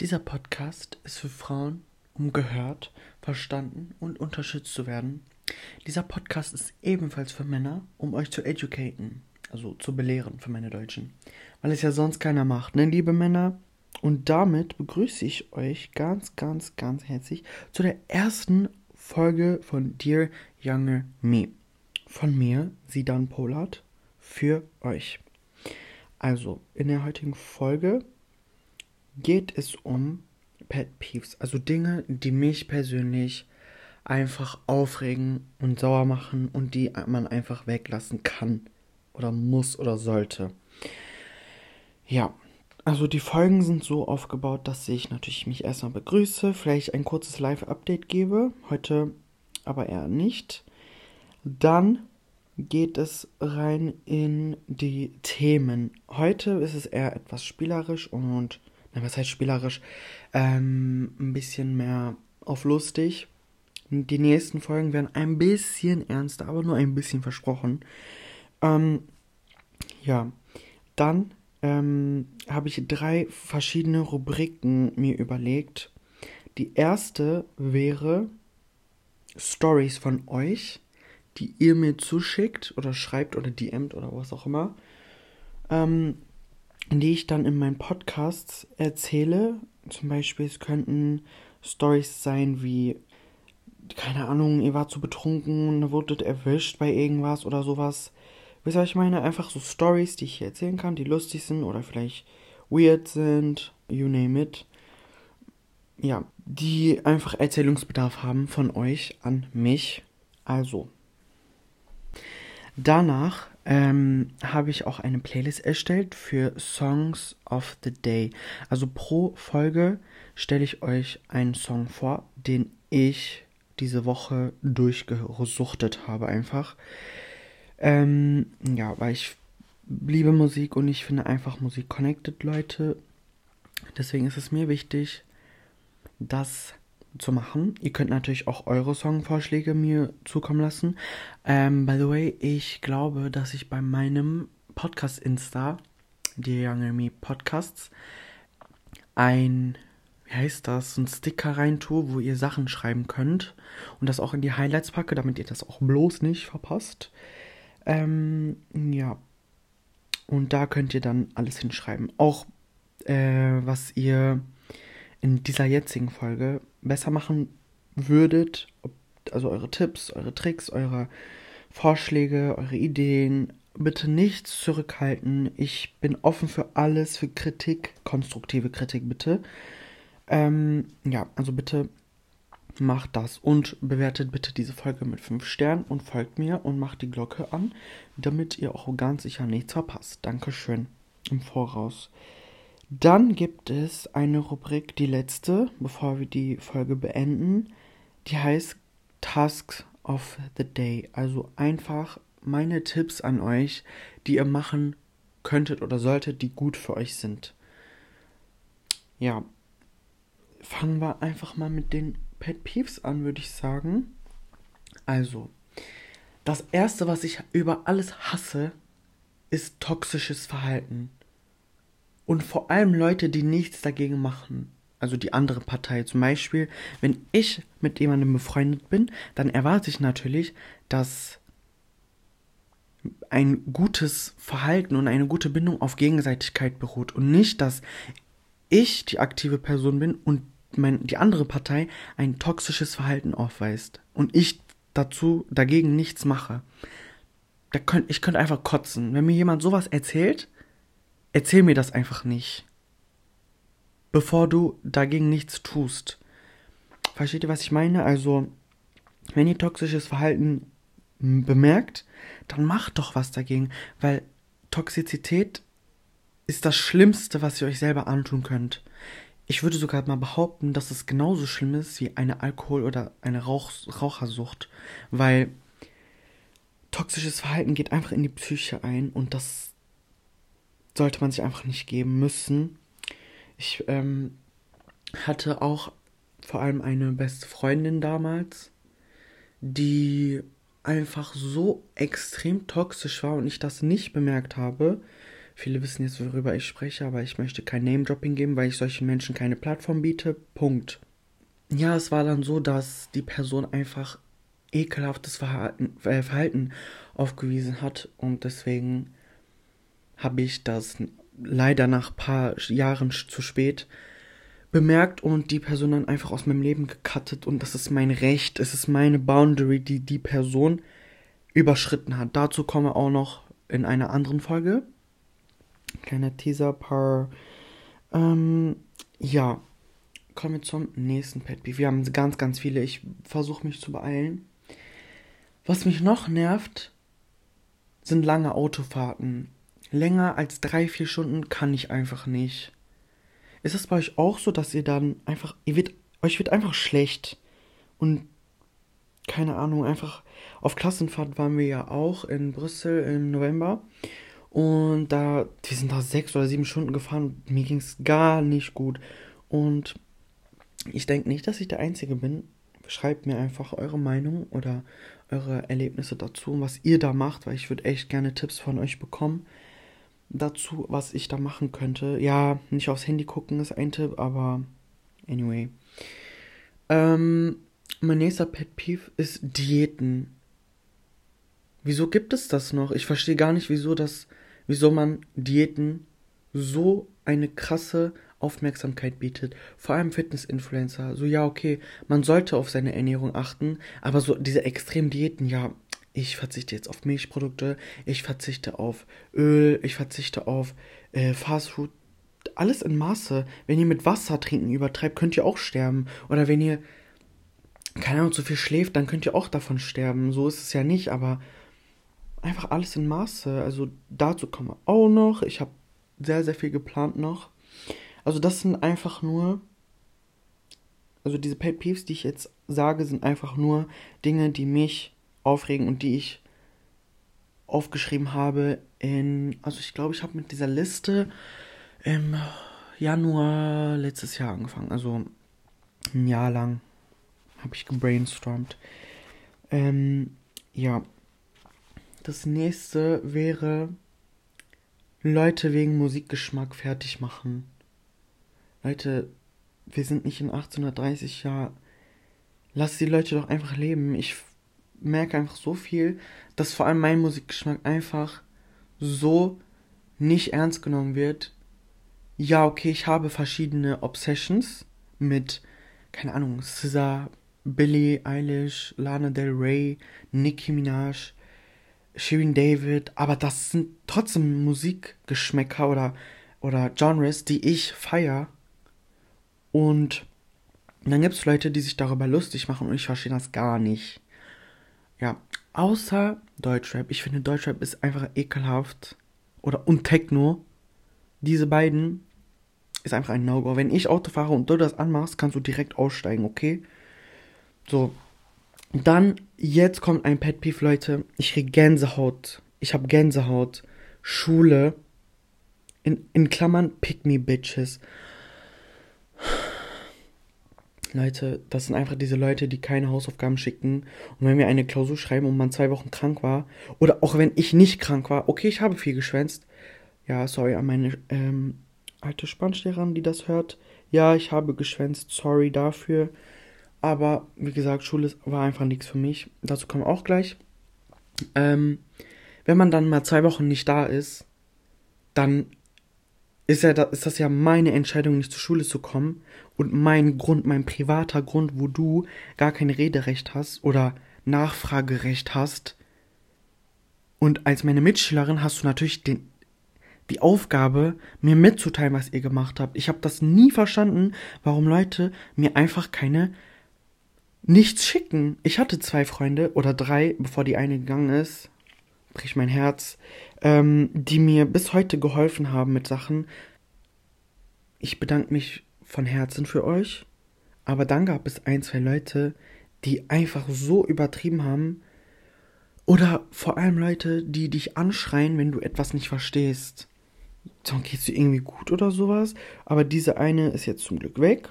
Dieser Podcast ist für Frauen, um gehört, verstanden und unterstützt zu werden. Dieser Podcast ist ebenfalls für Männer, um euch zu educaten, also zu belehren für meine Deutschen. Weil es ja sonst keiner macht, ne, liebe Männer? Und damit begrüße ich euch ganz, ganz, ganz herzlich zu der ersten Folge von Dear Younger Me. Von mir, Sidan Polat, für euch. Also, in der heutigen Folge geht es um Pet Peeves, also Dinge, die mich persönlich einfach aufregen und sauer machen und die man einfach weglassen kann oder muss oder sollte. Ja, also die Folgen sind so aufgebaut, dass ich natürlich mich erstmal begrüße, vielleicht ein kurzes Live-Update gebe, heute aber eher nicht. Dann geht es rein in die Themen. Heute ist es eher etwas spielerisch und na, was heißt spielerisch, ähm, ein bisschen mehr auf lustig. Die nächsten Folgen werden ein bisschen ernster, aber nur ein bisschen versprochen. Ähm, ja, dann ähm, habe ich drei verschiedene Rubriken mir überlegt. Die erste wäre Stories von euch, die ihr mir zuschickt oder schreibt oder DMt oder was auch immer. Ähm, die ich dann in meinen Podcasts erzähle. Zum Beispiel, es könnten Stories sein wie, keine Ahnung, ihr wart zu betrunken und wurdet erwischt bei irgendwas oder sowas. Wisst ihr, ich meine? Einfach so Stories, die ich hier erzählen kann, die lustig sind oder vielleicht weird sind, you name it. Ja, die einfach Erzählungsbedarf haben von euch an mich. Also. Danach ähm, habe ich auch eine Playlist erstellt für Songs of the Day. Also pro Folge stelle ich euch einen Song vor, den ich diese Woche durchgesuchtet habe einfach. Ähm, ja, weil ich liebe Musik und ich finde einfach Musik connected Leute. Deswegen ist es mir wichtig, dass zu machen. Ihr könnt natürlich auch eure Songvorschläge mir zukommen lassen. Ähm, by the way, ich glaube, dass ich bei meinem Podcast Insta, die Young Me Podcasts, ein, wie heißt das, ein Sticker rein tue, wo ihr Sachen schreiben könnt und das auch in die Highlights packe, damit ihr das auch bloß nicht verpasst. Ähm, ja. Und da könnt ihr dann alles hinschreiben. Auch äh, was ihr in dieser jetzigen Folge besser machen würdet, also eure Tipps, eure Tricks, eure Vorschläge, eure Ideen, bitte nichts zurückhalten. Ich bin offen für alles, für Kritik, konstruktive Kritik bitte. Ähm, ja, also bitte macht das und bewertet bitte diese Folge mit 5 Sternen und folgt mir und macht die Glocke an, damit ihr auch ganz sicher nichts verpasst. Dankeschön im Voraus. Dann gibt es eine Rubrik, die letzte, bevor wir die Folge beenden, die heißt Tasks of the Day. Also einfach meine Tipps an euch, die ihr machen könntet oder solltet, die gut für euch sind. Ja, fangen wir einfach mal mit den Pet Peeves an, würde ich sagen. Also, das erste, was ich über alles hasse, ist toxisches Verhalten. Und vor allem Leute, die nichts dagegen machen. Also die andere Partei. Zum Beispiel, wenn ich mit jemandem befreundet bin, dann erwarte ich natürlich, dass ein gutes Verhalten und eine gute Bindung auf Gegenseitigkeit beruht. Und nicht, dass ich die aktive Person bin und mein, die andere Partei ein toxisches Verhalten aufweist. Und ich dazu dagegen nichts mache. Da könnt, ich könnte einfach kotzen. Wenn mir jemand sowas erzählt, erzähl mir das einfach nicht. Bevor du dagegen nichts tust. Versteht ihr, was ich meine? Also, wenn ihr toxisches Verhalten bemerkt, dann macht doch was dagegen, weil Toxizität ist das Schlimmste, was ihr euch selber antun könnt. Ich würde sogar mal behaupten, dass es genauso schlimm ist wie eine Alkohol- oder eine Rauch Rauchersucht, weil toxisches Verhalten geht einfach in die Psyche ein und das sollte man sich einfach nicht geben müssen. Ich ähm, hatte auch vor allem eine beste Freundin damals, die einfach so extrem toxisch war und ich das nicht bemerkt habe, Viele wissen jetzt, worüber ich spreche, aber ich möchte kein Name-Dropping geben, weil ich solchen Menschen keine Plattform biete. Punkt. Ja, es war dann so, dass die Person einfach ekelhaftes Verhalten, äh, Verhalten aufgewiesen hat und deswegen habe ich das leider nach ein paar Jahren zu spät bemerkt und die Person dann einfach aus meinem Leben gecuttet und das ist mein Recht, es ist meine Boundary, die die Person überschritten hat. Dazu komme auch noch in einer anderen Folge. Kleiner Teaser, paar. Ähm, ja, kommen wir zum nächsten Pet Peeve. Wir haben ganz, ganz viele. Ich versuche mich zu beeilen. Was mich noch nervt, sind lange Autofahrten. Länger als drei, vier Stunden kann ich einfach nicht. Ist es bei euch auch so, dass ihr dann einfach, ihr wird, euch wird einfach schlecht und keine Ahnung, einfach auf Klassenfahrt waren wir ja auch in Brüssel im November und da, wir sind da sechs oder sieben Stunden gefahren und mir ging es gar nicht gut und ich denke nicht, dass ich der Einzige bin. Schreibt mir einfach eure Meinung oder eure Erlebnisse dazu, was ihr da macht, weil ich würde echt gerne Tipps von euch bekommen dazu, was ich da machen könnte. Ja, nicht aufs Handy gucken ist ein Tipp, aber anyway. Ähm, mein nächster Pet Peeve ist Diäten. Wieso gibt es das noch? Ich verstehe gar nicht, wieso das, wieso man Diäten so eine krasse Aufmerksamkeit bietet. Vor allem Fitness-Influencer. So, ja, okay, man sollte auf seine Ernährung achten, aber so diese extremen Diäten, ja, ich verzichte jetzt auf Milchprodukte, ich verzichte auf Öl, ich verzichte auf äh, Fastfood. Alles in Maße. Wenn ihr mit Wasser trinken übertreibt, könnt ihr auch sterben. Oder wenn ihr, keine Ahnung, zu viel schläft, dann könnt ihr auch davon sterben. So ist es ja nicht, aber einfach alles in Maße. Also dazu kommen wir auch noch. Ich habe sehr, sehr viel geplant noch. Also das sind einfach nur, also diese Pet Peeves, die ich jetzt sage, sind einfach nur Dinge, die mich aufregen und die ich aufgeschrieben habe in, also ich glaube, ich habe mit dieser Liste im Januar letztes Jahr angefangen, also ein Jahr lang habe ich gebrainstormt. Ähm, ja. Das nächste wäre Leute wegen Musikgeschmack fertig machen. Leute, wir sind nicht in 1830 Jahren. Lass die Leute doch einfach leben. Ich merke einfach so viel, dass vor allem mein Musikgeschmack einfach so nicht ernst genommen wird. Ja, okay, ich habe verschiedene Obsessions mit, keine Ahnung, SZA, Billie Eilish, Lana Del Rey, Nicki Minaj, Shirin David, aber das sind trotzdem Musikgeschmäcker oder, oder Genres, die ich feier. Und dann gibt es Leute, die sich darüber lustig machen und ich verstehe das gar nicht. Ja, außer Deutschrap. Ich finde, Deutschrap ist einfach ekelhaft. Oder und Techno. Diese beiden ist einfach ein No-Go. Wenn ich Auto fahre und du das anmachst, kannst du direkt aussteigen, okay? So. Dann, jetzt kommt ein Pet Peeve, Leute. Ich krieg Gänsehaut. Ich hab Gänsehaut. Schule. In, in Klammern, Pick Me Bitches. Leute, das sind einfach diese Leute, die keine Hausaufgaben schicken. Und wenn wir eine Klausur schreiben und man zwei Wochen krank war, oder auch wenn ich nicht krank war, okay, ich habe viel geschwänzt. Ja, sorry an meine ähm, alte Spanischlehrerin, die das hört. Ja, ich habe geschwänzt, sorry dafür. Aber wie gesagt, Schule war einfach nichts für mich. Dazu kommen wir auch gleich. Ähm, wenn man dann mal zwei Wochen nicht da ist, dann ist, ja, ist das ja meine Entscheidung, nicht zur Schule zu kommen und mein Grund, mein privater Grund, wo du gar kein Rederecht hast oder Nachfragerecht hast. Und als meine Mitschülerin hast du natürlich den, die Aufgabe, mir mitzuteilen, was ihr gemacht habt. Ich habe das nie verstanden, warum Leute mir einfach keine nichts schicken. Ich hatte zwei Freunde oder drei, bevor die eine gegangen ist. Brich mein Herz ähm, die mir bis heute geholfen haben mit Sachen. Ich bedanke mich von Herzen für euch. Aber dann gab es ein, zwei Leute, die einfach so übertrieben haben. Oder vor allem Leute, die dich anschreien, wenn du etwas nicht verstehst. Dann geht's dir irgendwie gut oder sowas. Aber diese eine ist jetzt zum Glück weg.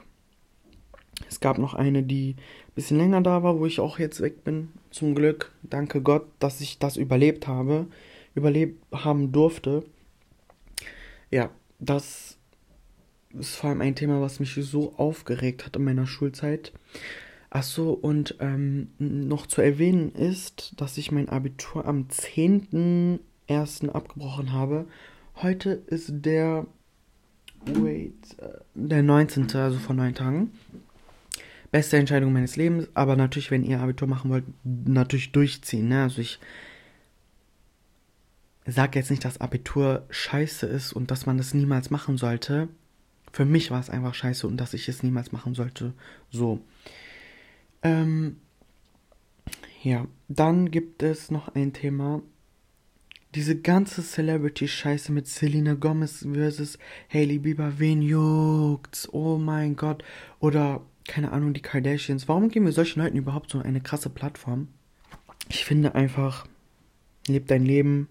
Es gab noch eine, die ein bisschen länger da war, wo ich auch jetzt weg bin. Zum Glück. Danke Gott, dass ich das überlebt habe überlebt haben durfte. ja, das ist vor allem ein Thema, was mich so aufgeregt hat in meiner Schulzeit. Ach so, und ähm, noch zu erwähnen ist, dass ich mein Abitur am 10.01. abgebrochen habe. Heute ist der. Wait. Äh, der 19., also vor neun Tagen. Beste Entscheidung meines Lebens, aber natürlich, wenn ihr Abitur machen wollt, natürlich durchziehen. Ne? Also ich sage jetzt nicht, dass Abitur scheiße ist und dass man das niemals machen sollte. Für mich war es einfach scheiße und dass ich es niemals machen sollte. So. Ähm, ja, dann gibt es noch ein Thema. Diese ganze Celebrity-Scheiße mit Selena Gomez versus Hailey Bieber, wen juckt's? Oh mein Gott. Oder, keine Ahnung, die Kardashians. Warum geben wir solchen Leuten überhaupt so eine krasse Plattform? Ich finde einfach, leb dein Leben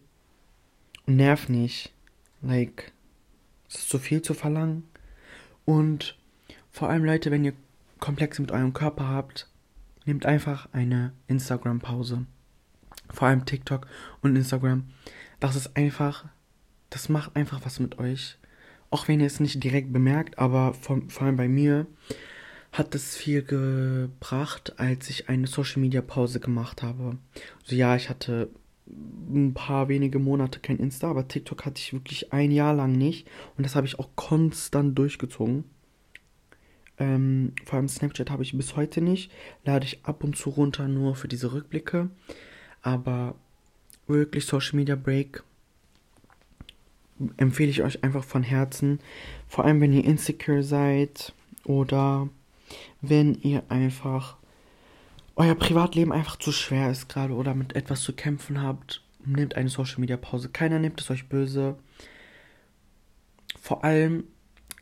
und nerv nicht. Like, es ist zu viel zu verlangen. Und vor allem, Leute, wenn ihr Komplexe mit eurem Körper habt, nehmt einfach eine Instagram-Pause. Vor allem TikTok und Instagram. Das ist einfach, das macht einfach was mit euch. Auch wenn ihr es nicht direkt bemerkt, aber vor, vor allem bei mir hat es viel gebracht, als ich eine Social Media Pause gemacht habe. Also ja, ich hatte ein paar wenige Monate kein Insta, aber TikTok hatte ich wirklich ein Jahr lang nicht und das habe ich auch konstant durchgezogen. Ähm, vor allem Snapchat habe ich bis heute nicht. Lade ich ab und zu runter nur für diese Rückblicke. Aber wirklich Social Media Break empfehle ich euch einfach von Herzen. Vor allem, wenn ihr insecure seid oder wenn ihr einfach euer Privatleben einfach zu schwer ist gerade oder mit etwas zu kämpfen habt. Nehmt eine Social Media Pause. Keiner nimmt es euch böse. Vor allem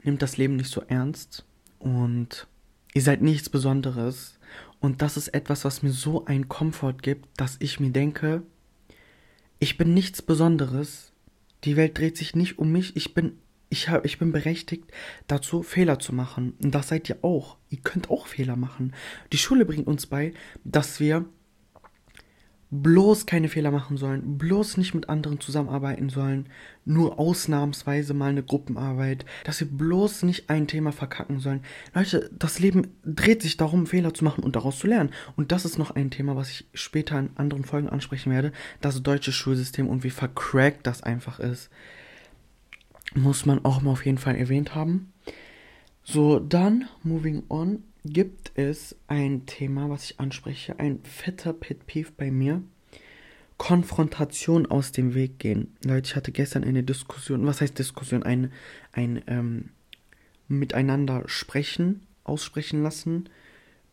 nehmt das Leben nicht so ernst und ihr seid nichts Besonderes. Und das ist etwas, was mir so einen Komfort gibt, dass ich mir denke, ich bin nichts Besonderes. Die Welt dreht sich nicht um mich. Ich bin, ich hab, ich bin berechtigt dazu, Fehler zu machen. Und das seid ihr auch. Ihr könnt auch Fehler machen. Die Schule bringt uns bei, dass wir bloß keine Fehler machen sollen, bloß nicht mit anderen zusammenarbeiten sollen, nur ausnahmsweise mal eine Gruppenarbeit, dass wir bloß nicht ein Thema verkacken sollen. Leute, das Leben dreht sich darum, Fehler zu machen und daraus zu lernen. Und das ist noch ein Thema, was ich später in anderen Folgen ansprechen werde, das deutsche Schulsystem und wie vercrackt das einfach ist. Muss man auch mal auf jeden Fall erwähnt haben. So, dann, moving on, gibt es ein Thema, was ich anspreche, ein fetter Pet Peeve bei mir. Konfrontation aus dem Weg gehen. Leute, ich hatte gestern eine Diskussion, was heißt Diskussion? Ein, ein ähm, Miteinander sprechen, aussprechen lassen,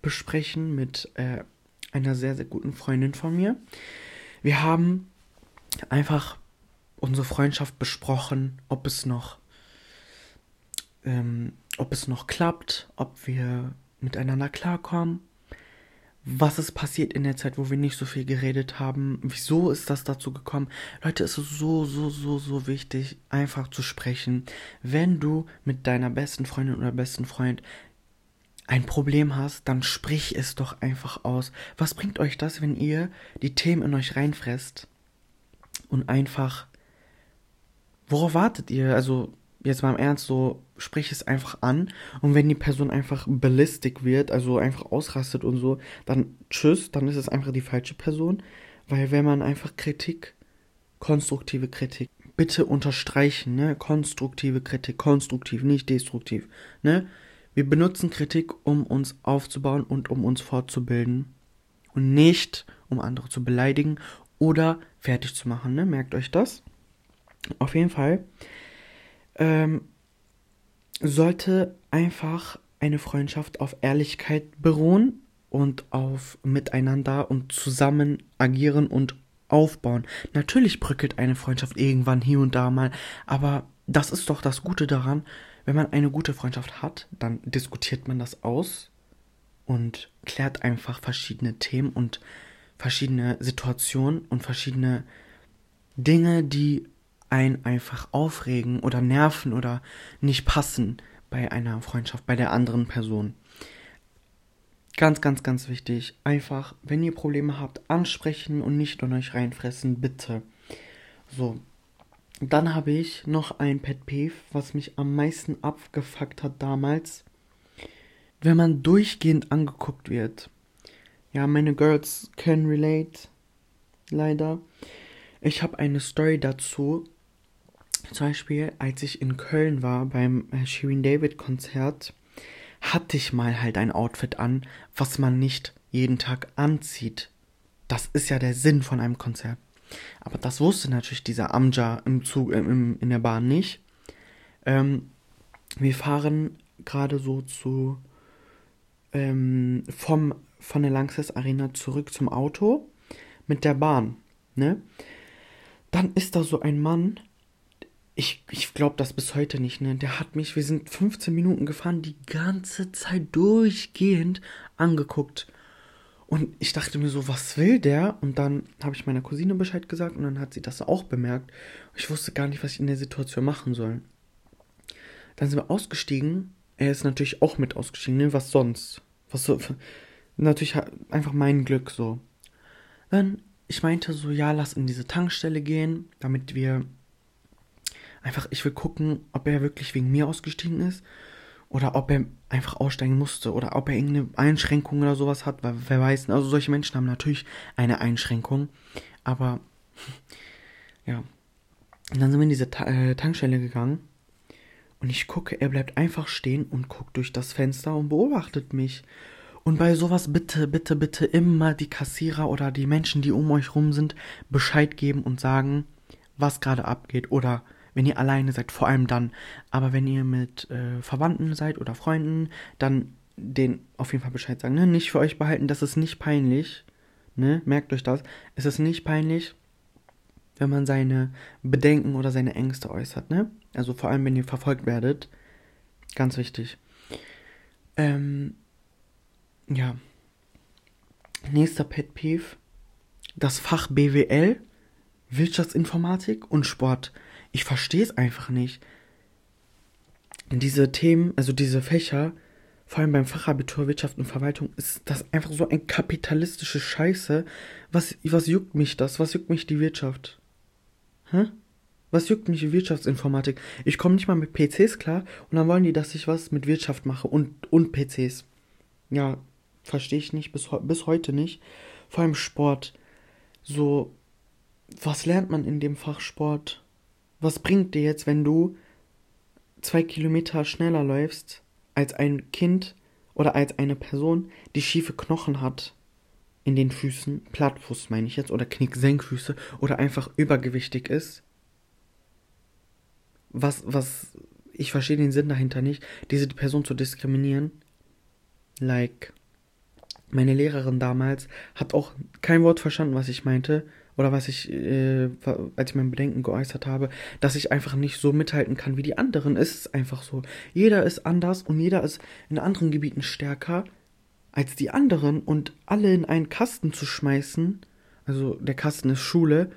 besprechen mit äh, einer sehr, sehr guten Freundin von mir. Wir haben einfach unsere Freundschaft besprochen, ob es noch, ähm, ob es noch klappt, ob wir miteinander klarkommen. Was ist passiert in der Zeit, wo wir nicht so viel geredet haben? Wieso ist das dazu gekommen? Leute, es ist so, so, so, so wichtig, einfach zu sprechen. Wenn du mit deiner besten Freundin oder besten Freund ein Problem hast, dann sprich es doch einfach aus. Was bringt euch das, wenn ihr die Themen in euch reinfresst und einfach worauf wartet ihr? Also jetzt mal im Ernst, so sprich es einfach an und wenn die Person einfach ballistic wird, also einfach ausrastet und so, dann tschüss, dann ist es einfach die falsche Person, weil wenn man einfach Kritik, konstruktive Kritik, bitte unterstreichen, ne, konstruktive Kritik, konstruktiv, nicht destruktiv, ne, wir benutzen Kritik, um uns aufzubauen und um uns fortzubilden und nicht, um andere zu beleidigen oder fertig zu machen, ne, merkt euch das. Auf jeden Fall ähm, sollte einfach eine Freundschaft auf Ehrlichkeit beruhen und auf Miteinander und zusammen agieren und aufbauen. Natürlich bröckelt eine Freundschaft irgendwann hier und da mal, aber das ist doch das Gute daran, wenn man eine gute Freundschaft hat, dann diskutiert man das aus und klärt einfach verschiedene Themen und verschiedene Situationen und verschiedene Dinge, die einen einfach aufregen oder nerven oder nicht passen bei einer Freundschaft, bei der anderen Person. Ganz, ganz, ganz wichtig. Einfach, wenn ihr Probleme habt, ansprechen und nicht in euch reinfressen, bitte. So. Dann habe ich noch ein Pet Peeve, was mich am meisten abgefuckt hat damals. Wenn man durchgehend angeguckt wird. Ja, meine Girls can relate. Leider. Ich habe eine Story dazu. Zum Beispiel, als ich in Köln war beim äh, Shirin David Konzert, hatte ich mal halt ein Outfit an, was man nicht jeden Tag anzieht. Das ist ja der Sinn von einem Konzert. Aber das wusste natürlich dieser Amja im Zug, äh, im, in der Bahn nicht. Ähm, wir fahren gerade so zu ähm, vom von der Lanxess Arena zurück zum Auto mit der Bahn, ne? Dann ist da so ein Mann, ich, ich glaube das bis heute nicht, ne? Der hat mich, wir sind 15 Minuten gefahren, die ganze Zeit durchgehend angeguckt. Und ich dachte mir so, was will der? Und dann habe ich meiner Cousine Bescheid gesagt und dann hat sie das auch bemerkt. Ich wusste gar nicht, was ich in der Situation machen soll. Dann sind wir ausgestiegen. Er ist natürlich auch mit ausgestiegen, ne? Was sonst? Was so. Natürlich einfach mein Glück so. Dann, ich meinte so, ja, lass in diese Tankstelle gehen, damit wir einfach, ich will gucken, ob er wirklich wegen mir ausgestiegen ist oder ob er einfach aussteigen musste oder ob er irgendeine Einschränkung oder sowas hat, weil wer weiß. Also solche Menschen haben natürlich eine Einschränkung, aber ja. Und dann sind wir in diese Ta äh, Tankstelle gegangen und ich gucke, er bleibt einfach stehen und guckt durch das Fenster und beobachtet mich. Und bei sowas bitte, bitte, bitte immer die Kassierer oder die Menschen, die um euch rum sind, Bescheid geben und sagen, was gerade abgeht oder wenn ihr alleine seid, vor allem dann. Aber wenn ihr mit äh, Verwandten seid oder Freunden, dann den auf jeden Fall Bescheid sagen. Ne? Nicht für euch behalten, das ist nicht peinlich. Ne? Merkt euch das. Es ist nicht peinlich, wenn man seine Bedenken oder seine Ängste äußert. Ne? Also vor allem, wenn ihr verfolgt werdet. Ganz wichtig. Ähm, ja. Nächster Pet Peeve. Das Fach BWL, Wirtschaftsinformatik und Sport ich verstehe es einfach nicht. Diese Themen, also diese Fächer, vor allem beim Fachabitur Wirtschaft und Verwaltung, ist das einfach so ein kapitalistische Scheiße. Was, was juckt mich das? Was juckt mich die Wirtschaft? Hä? Was juckt mich die Wirtschaftsinformatik? Ich komme nicht mal mit PCs klar und dann wollen die, dass ich was mit Wirtschaft mache und, und PCs. Ja, verstehe ich nicht, bis, bis heute nicht. Vor allem Sport. So, was lernt man in dem Fach Sport? Was bringt dir jetzt, wenn du zwei Kilometer schneller läufst als ein Kind oder als eine Person, die schiefe Knochen hat in den Füßen, Plattfuß meine ich jetzt, oder Knicksenkfüße oder einfach übergewichtig ist? Was, was, ich verstehe den Sinn dahinter nicht, diese Person zu diskriminieren. Like, meine Lehrerin damals hat auch kein Wort verstanden, was ich meinte oder was ich, äh, als ich mein Bedenken geäußert habe, dass ich einfach nicht so mithalten kann wie die anderen. Es ist einfach so. Jeder ist anders und jeder ist in anderen Gebieten stärker als die anderen und alle in einen Kasten zu schmeißen, also der Kasten ist Schule,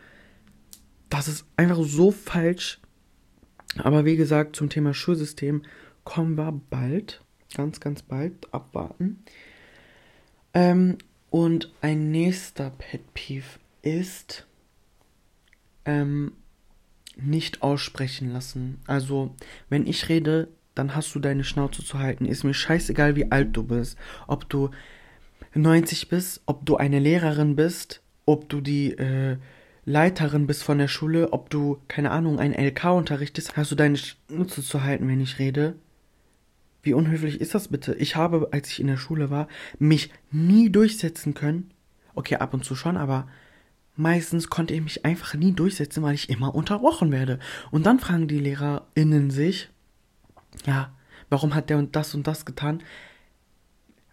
das ist einfach so falsch. Aber wie gesagt, zum Thema Schulsystem kommen wir bald, ganz, ganz bald abwarten. Ähm, und ein nächster Pet Peeve ist ähm, nicht aussprechen lassen. Also, wenn ich rede, dann hast du deine Schnauze zu halten. Ist mir scheißegal, wie alt du bist. Ob du 90 bist, ob du eine Lehrerin bist, ob du die äh, Leiterin bist von der Schule, ob du, keine Ahnung, ein LK unterrichtest, hast du deine Schnauze zu halten, wenn ich rede. Wie unhöflich ist das bitte? Ich habe, als ich in der Schule war, mich nie durchsetzen können. Okay, ab und zu schon, aber Meistens konnte ich mich einfach nie durchsetzen, weil ich immer unterbrochen werde. Und dann fragen die LehrerInnen sich, ja, warum hat der und das und das getan?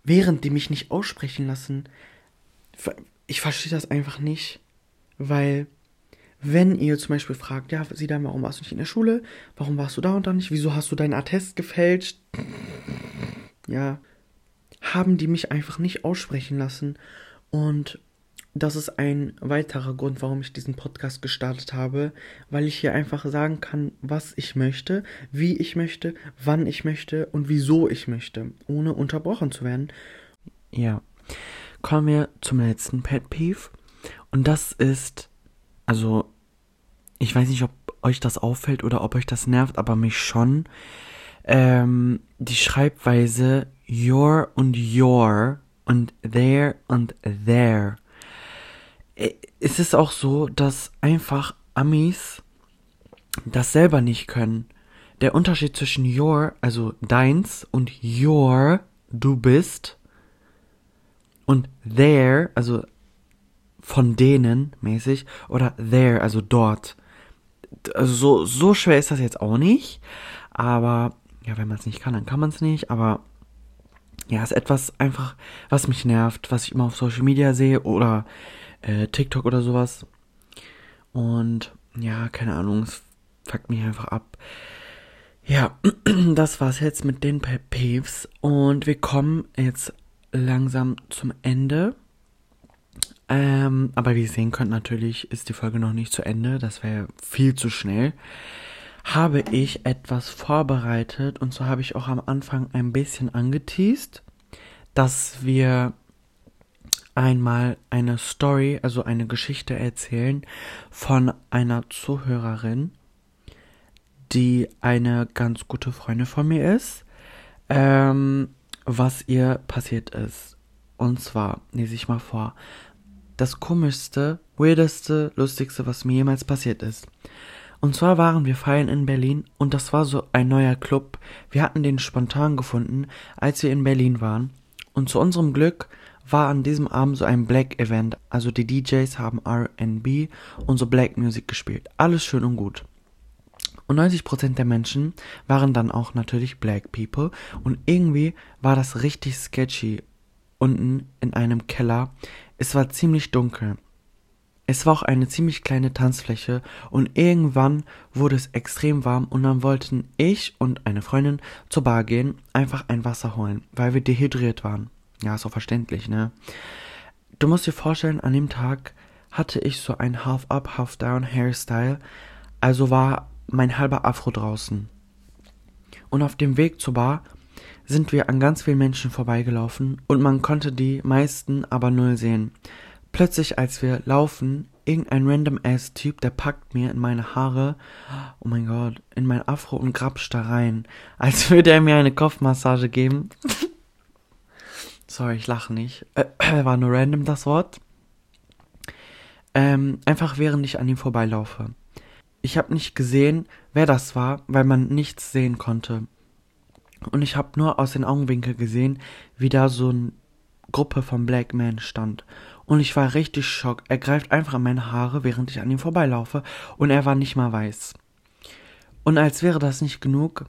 Während die mich nicht aussprechen lassen. Ich verstehe das einfach nicht, weil wenn ihr zum Beispiel fragt, ja, sie da, warum warst du nicht in der Schule? Warum warst du da und da nicht? Wieso hast du deinen Attest gefälscht? Ja, haben die mich einfach nicht aussprechen lassen. Und das ist ein weiterer Grund, warum ich diesen Podcast gestartet habe, weil ich hier einfach sagen kann, was ich möchte, wie ich möchte, wann ich möchte und wieso ich möchte, ohne unterbrochen zu werden. Ja. Kommen wir zum letzten Pet Peeve. Und das ist, also, ich weiß nicht, ob euch das auffällt oder ob euch das nervt, aber mich schon. Ähm, die Schreibweise your und your und there und there. Es ist auch so, dass einfach Amis das selber nicht können. Der Unterschied zwischen your, also deins, und your, du bist, und there, also von denen mäßig, oder there, also dort. Also so, so schwer ist das jetzt auch nicht, aber ja, wenn man es nicht kann, dann kann man es nicht, aber ja, ist etwas einfach, was mich nervt, was ich immer auf Social Media sehe oder äh, TikTok oder sowas. Und ja, keine Ahnung, es fuckt mich einfach ab. Ja, das war's jetzt mit den Peeves und wir kommen jetzt langsam zum Ende. Ähm, aber wie ihr sehen könnt, natürlich ist die Folge noch nicht zu Ende. Das wäre viel zu schnell. Habe ich etwas vorbereitet und so habe ich auch am Anfang ein bisschen angeteased, dass wir einmal eine Story, also eine Geschichte erzählen von einer Zuhörerin, die eine ganz gute Freundin von mir ist, ähm, was ihr passiert ist. Und zwar, lese ich mal vor, das komischste, weirdeste, lustigste, was mir jemals passiert ist. Und zwar waren wir feiern in Berlin und das war so ein neuer Club. Wir hatten den spontan gefunden, als wir in Berlin waren. Und zu unserem Glück war an diesem Abend so ein Black Event. Also die DJs haben RB und so Black Music gespielt. Alles schön und gut. Und 90% der Menschen waren dann auch natürlich Black People. Und irgendwie war das richtig sketchy. Unten in einem Keller. Es war ziemlich dunkel. Es war auch eine ziemlich kleine Tanzfläche und irgendwann wurde es extrem warm und dann wollten ich und eine Freundin zur Bar gehen, einfach ein Wasser holen, weil wir dehydriert waren. Ja, ist auch verständlich, ne? Du musst dir vorstellen, an dem Tag hatte ich so ein Half-Up, Half-Down Hairstyle, also war mein halber Afro draußen. Und auf dem Weg zur Bar sind wir an ganz vielen Menschen vorbeigelaufen und man konnte die meisten aber null sehen. Plötzlich, als wir laufen, irgendein random ass Typ, der packt mir in meine Haare, oh mein Gott, in mein Afro und grapscht da rein, als würde er mir eine Kopfmassage geben. Sorry, ich lache nicht. Äh, war nur random das Wort. Ähm, einfach während ich an ihm vorbeilaufe. Ich habe nicht gesehen, wer das war, weil man nichts sehen konnte. Und ich habe nur aus den Augenwinkel gesehen, wie da so eine Gruppe von Black Men stand. Und ich war richtig schock. Er greift einfach an meine Haare, während ich an ihm vorbeilaufe, und er war nicht mal weiß. Und als wäre das nicht genug,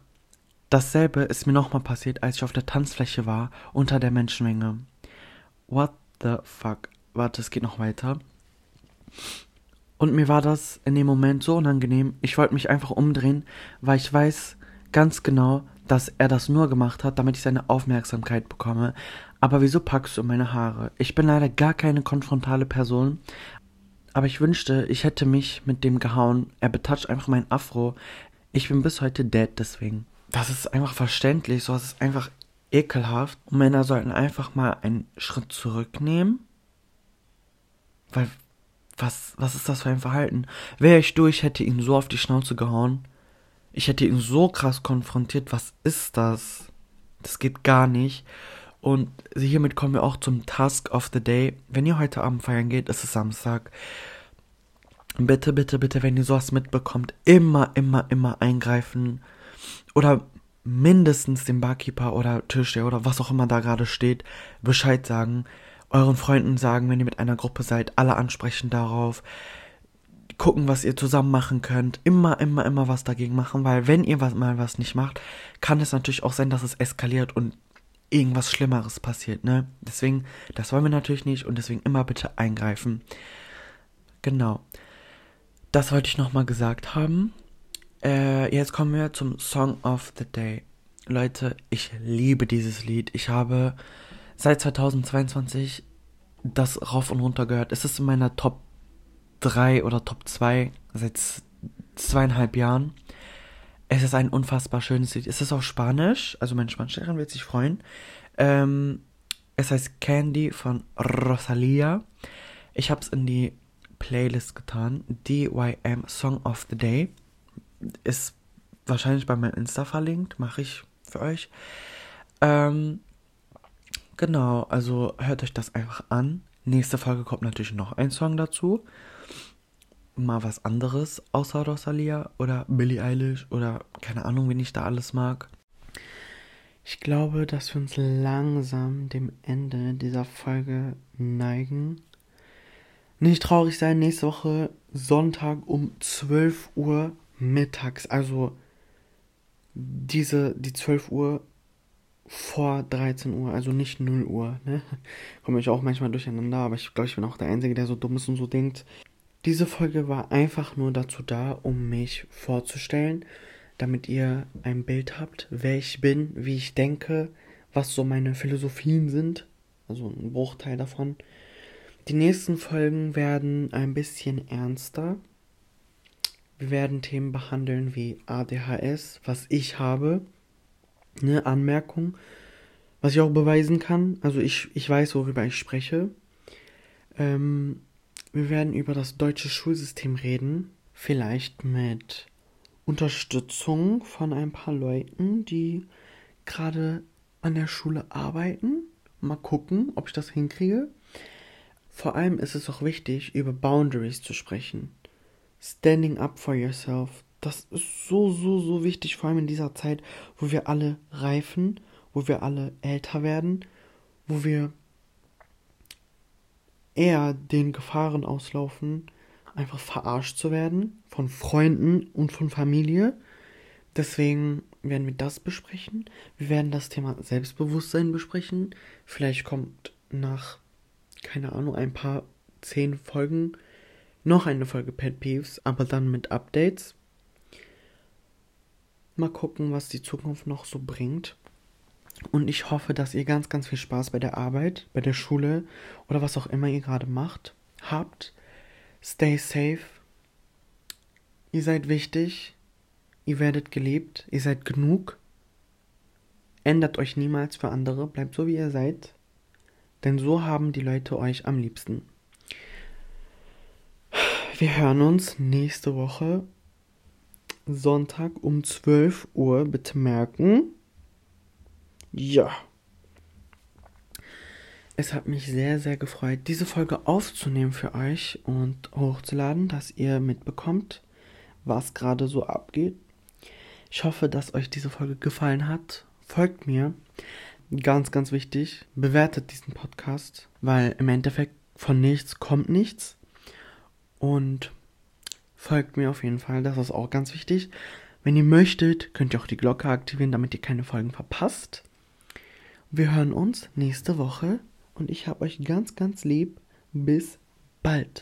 dasselbe ist mir nochmal passiert, als ich auf der Tanzfläche war, unter der Menschenmenge. What the fuck? Warte, es geht noch weiter. Und mir war das in dem Moment so unangenehm. Ich wollte mich einfach umdrehen, weil ich weiß ganz genau, dass er das nur gemacht hat, damit ich seine Aufmerksamkeit bekomme. Aber wieso packst du meine Haare? Ich bin leider gar keine konfrontale Person. Aber ich wünschte, ich hätte mich mit dem gehauen. Er betatscht einfach mein Afro. Ich bin bis heute dead deswegen. Das ist einfach verständlich. So, das ist einfach ekelhaft. Und Männer sollten einfach mal einen Schritt zurücknehmen. Weil was, was ist das für ein Verhalten? Wäre ich durch, hätte ihn so auf die Schnauze gehauen. Ich hätte ihn so krass konfrontiert. Was ist das? Das geht gar nicht. Und hiermit kommen wir auch zum Task of the Day. Wenn ihr heute Abend feiern geht, ist es Samstag. Bitte, bitte, bitte, wenn ihr sowas mitbekommt, immer, immer, immer eingreifen. Oder mindestens dem Barkeeper oder Tischler oder was auch immer da gerade steht, Bescheid sagen euren Freunden sagen, wenn ihr mit einer Gruppe seid, alle ansprechen darauf, gucken, was ihr zusammen machen könnt, immer, immer, immer was dagegen machen, weil wenn ihr was, mal was nicht macht, kann es natürlich auch sein, dass es eskaliert und irgendwas Schlimmeres passiert, ne? Deswegen, das wollen wir natürlich nicht und deswegen immer bitte eingreifen. Genau. Das wollte ich nochmal gesagt haben. Äh, jetzt kommen wir zum Song of the Day. Leute, ich liebe dieses Lied. Ich habe seit 2022 das rauf und runter gehört. Es ist in meiner Top 3 oder Top 2 seit zweieinhalb Jahren. Es ist ein unfassbar schönes Lied. Es ist auf Spanisch, also mein Spanischlehrer wird sich freuen. Ähm, es heißt Candy von Rosalia. Ich habe es in die Playlist getan. DYM Song of the Day. Ist wahrscheinlich bei meinem Insta verlinkt, mache ich für euch. Ähm, genau, also hört euch das einfach an. Nächste Folge kommt natürlich noch ein Song dazu. Mal was anderes außer Rosalia oder Billie Eilish oder keine Ahnung, wen ich da alles mag. Ich glaube, dass wir uns langsam dem Ende dieser Folge neigen. Nicht traurig sein, nächste Woche Sonntag um 12 Uhr mittags. Also diese, die 12 Uhr vor 13 Uhr, also nicht 0 Uhr. Ne? Komme ich auch manchmal durcheinander, aber ich glaube, ich bin auch der Einzige, der so dumm ist und so denkt. Diese Folge war einfach nur dazu da, um mich vorzustellen, damit ihr ein Bild habt, wer ich bin, wie ich denke, was so meine Philosophien sind. Also ein Bruchteil davon. Die nächsten Folgen werden ein bisschen ernster. Wir werden Themen behandeln wie ADHS, was ich habe. Eine Anmerkung, was ich auch beweisen kann. Also ich, ich weiß, worüber ich spreche. Ähm, wir werden über das deutsche Schulsystem reden. Vielleicht mit Unterstützung von ein paar Leuten, die gerade an der Schule arbeiten. Mal gucken, ob ich das hinkriege. Vor allem ist es auch wichtig, über Boundaries zu sprechen. Standing up for yourself. Das ist so, so, so wichtig, vor allem in dieser Zeit, wo wir alle reifen, wo wir alle älter werden, wo wir eher den Gefahren auslaufen, einfach verarscht zu werden von Freunden und von Familie. Deswegen werden wir das besprechen. Wir werden das Thema Selbstbewusstsein besprechen. Vielleicht kommt nach, keine Ahnung, ein paar zehn Folgen noch eine Folge Pet Peeves, aber dann mit Updates. Mal gucken, was die Zukunft noch so bringt. Und ich hoffe, dass ihr ganz, ganz viel Spaß bei der Arbeit, bei der Schule oder was auch immer ihr gerade macht, habt. Stay safe. Ihr seid wichtig. Ihr werdet geliebt. Ihr seid genug. Ändert euch niemals für andere. Bleibt so, wie ihr seid. Denn so haben die Leute euch am liebsten. Wir hören uns nächste Woche Sonntag um 12 Uhr. Bitte merken. Ja. Es hat mich sehr, sehr gefreut, diese Folge aufzunehmen für euch und hochzuladen, dass ihr mitbekommt, was gerade so abgeht. Ich hoffe, dass euch diese Folge gefallen hat. Folgt mir. Ganz, ganz wichtig. Bewertet diesen Podcast, weil im Endeffekt von nichts kommt nichts. Und folgt mir auf jeden Fall, das ist auch ganz wichtig. Wenn ihr möchtet, könnt ihr auch die Glocke aktivieren, damit ihr keine Folgen verpasst. Wir hören uns nächste Woche und ich habe euch ganz, ganz lieb. Bis bald.